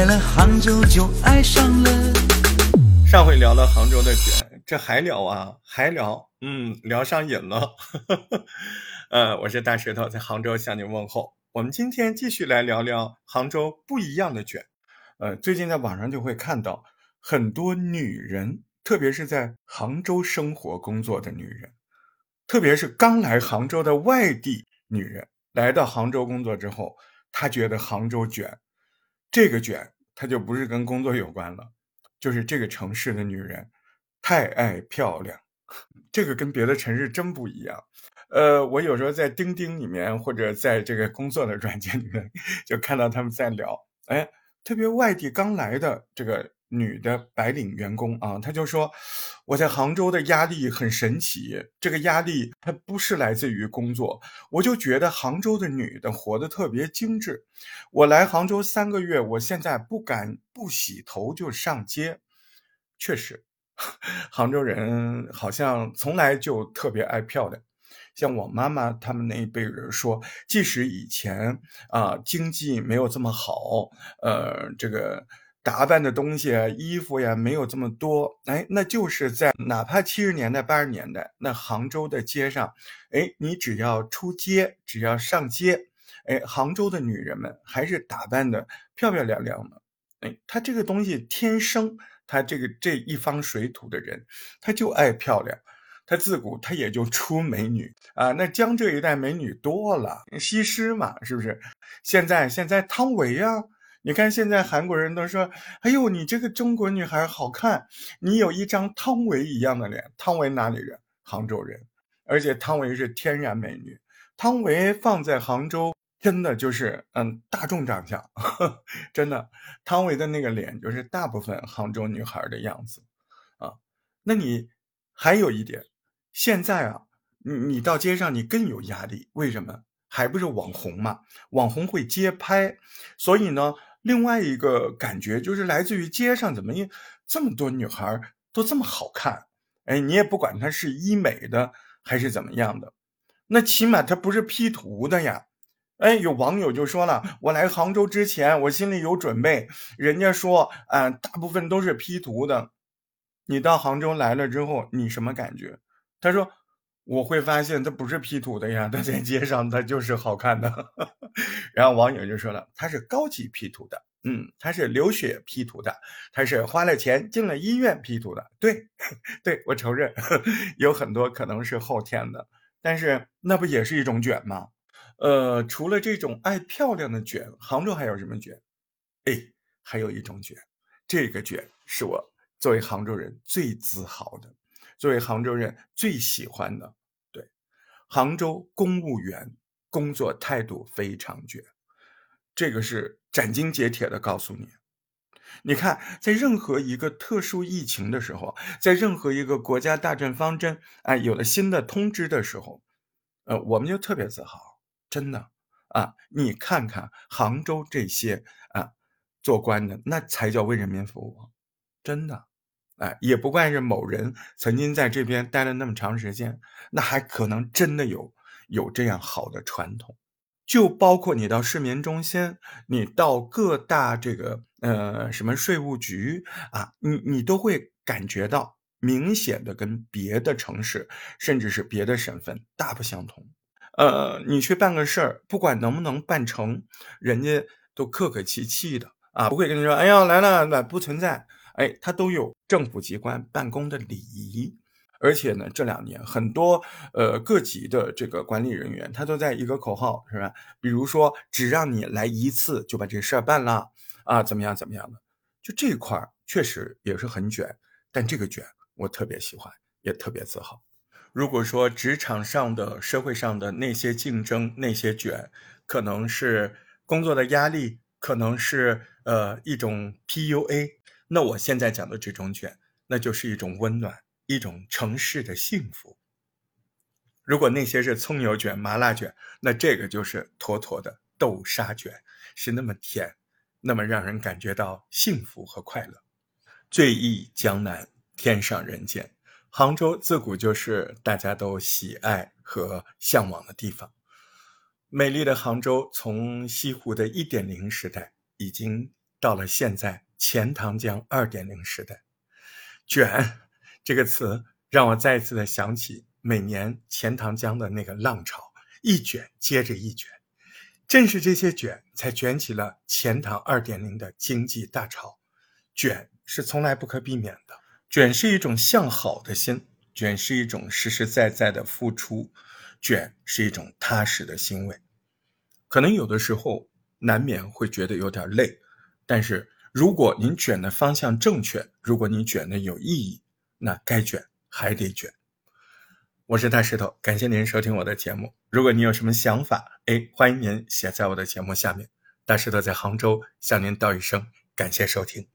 来了杭州就爱上了。上回聊了杭州的卷，这还聊啊？还聊？嗯，聊上瘾了。呃，我是大石头，在杭州向你问候。我们今天继续来聊聊杭州不一样的卷。呃，最近在网上就会看到很多女人，特别是在杭州生活工作的女人，特别是刚来杭州的外地女人，来到杭州工作之后，她觉得杭州卷，这个卷，它就不是跟工作有关了，就是这个城市的女人太爱漂亮，这个跟别的城市真不一样。呃，我有时候在钉钉里面或者在这个工作的软件里面，就看到他们在聊，哎。特别外地刚来的这个女的白领员工啊，她就说：“我在杭州的压力很神奇，这个压力它不是来自于工作，我就觉得杭州的女的活得特别精致。我来杭州三个月，我现在不敢不洗头就上街。确实，杭州人好像从来就特别爱漂亮。”像我妈妈他们那一辈人说，即使以前啊经济没有这么好，呃，这个打扮的东西啊、衣服呀没有这么多，哎，那就是在哪怕七十年代、八十年代，那杭州的街上，哎，你只要出街，只要上街，哎，杭州的女人们还是打扮的漂漂亮亮的，哎，她这个东西天生，她这个这一方水土的人，她就爱漂亮。他自古他也就出美女啊，那江浙一带美女多了，西施嘛，是不是？现在现在汤唯啊，你看现在韩国人都说，哎呦，你这个中国女孩好看，你有一张汤唯一样的脸。汤唯哪里人？杭州人，而且汤唯是天然美女。汤唯放在杭州，真的就是嗯大众长相，呵 真的，汤唯的那个脸就是大部分杭州女孩的样子啊。那你还有一点。现在啊，你你到街上你更有压力，为什么？还不是网红嘛？网红会街拍，所以呢，另外一个感觉就是来自于街上怎么这么多女孩都这么好看？哎，你也不管她是医美的还是怎么样的，那起码她不是 P 图的呀。哎，有网友就说了，我来杭州之前我心里有准备，人家说啊，大部分都是 P 图的。你到杭州来了之后，你什么感觉？他说：“我会发现他不是 P 图的呀，他在街上他就是好看的。”然后网友就说了：“他是高级 P 图的，嗯，他是流血 P 图的，他是花了钱进了医院 P 图的。”对，对我承认 有很多可能是后天的，但是那不也是一种卷吗？呃，除了这种爱漂亮的卷，杭州还有什么卷？哎，还有一种卷，这个卷是我作为杭州人最自豪的。作为杭州人最喜欢的，对，杭州公务员工作态度非常绝，这个是斩钉截铁的告诉你。你看，在任何一个特殊疫情的时候，在任何一个国家大政方针啊有了新的通知的时候，呃，我们就特别自豪，真的啊，你看看杭州这些啊做官的，那才叫为人民服务，真的。哎，也不怪是某人曾经在这边待了那么长时间，那还可能真的有有这样好的传统。就包括你到市民中心，你到各大这个呃什么税务局啊，你你都会感觉到明显的跟别的城市甚至是别的省份大不相同。呃，你去办个事儿，不管能不能办成，人家都客客气气的啊，不会跟你说，哎呀来了，那不存在。哎，他都有政府机关办公的礼仪，而且呢，这两年很多呃各级的这个管理人员，他都在一个口号是吧？比如说，只让你来一次就把这事儿办了啊，怎么样怎么样的？就这块儿确实也是很卷，但这个卷我特别喜欢，也特别自豪。如果说职场上的、社会上的那些竞争、那些卷，可能是工作的压力，可能是呃一种 PUA。那我现在讲的这种卷，那就是一种温暖，一种城市的幸福。如果那些是葱油卷、麻辣卷，那这个就是妥妥的豆沙卷，是那么甜，那么让人感觉到幸福和快乐。醉忆江南，天上人间。杭州自古就是大家都喜爱和向往的地方。美丽的杭州，从西湖的一点零时代已经到了现在钱塘江二点零时代。卷这个词让我再一次的想起每年钱塘江的那个浪潮，一卷接着一卷。正是这些卷，才卷起了钱塘二点零的经济大潮。卷是从来不可避免的，卷是一种向好的心，卷是一种实实在在的付出，卷是一种踏实的欣慰。可能有的时候难免会觉得有点累，但是如果您卷的方向正确，如果您卷的有意义，那该卷还得卷。我是大石头，感谢您收听我的节目。如果您有什么想法，哎，欢迎您写在我的节目下面。大石头在杭州向您道一声感谢收听。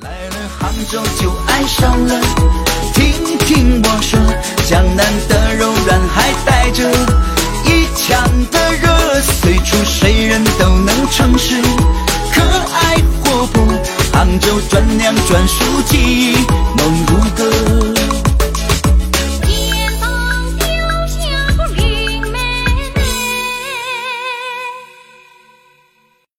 来了杭州就爱上了，转粮转书记，梦。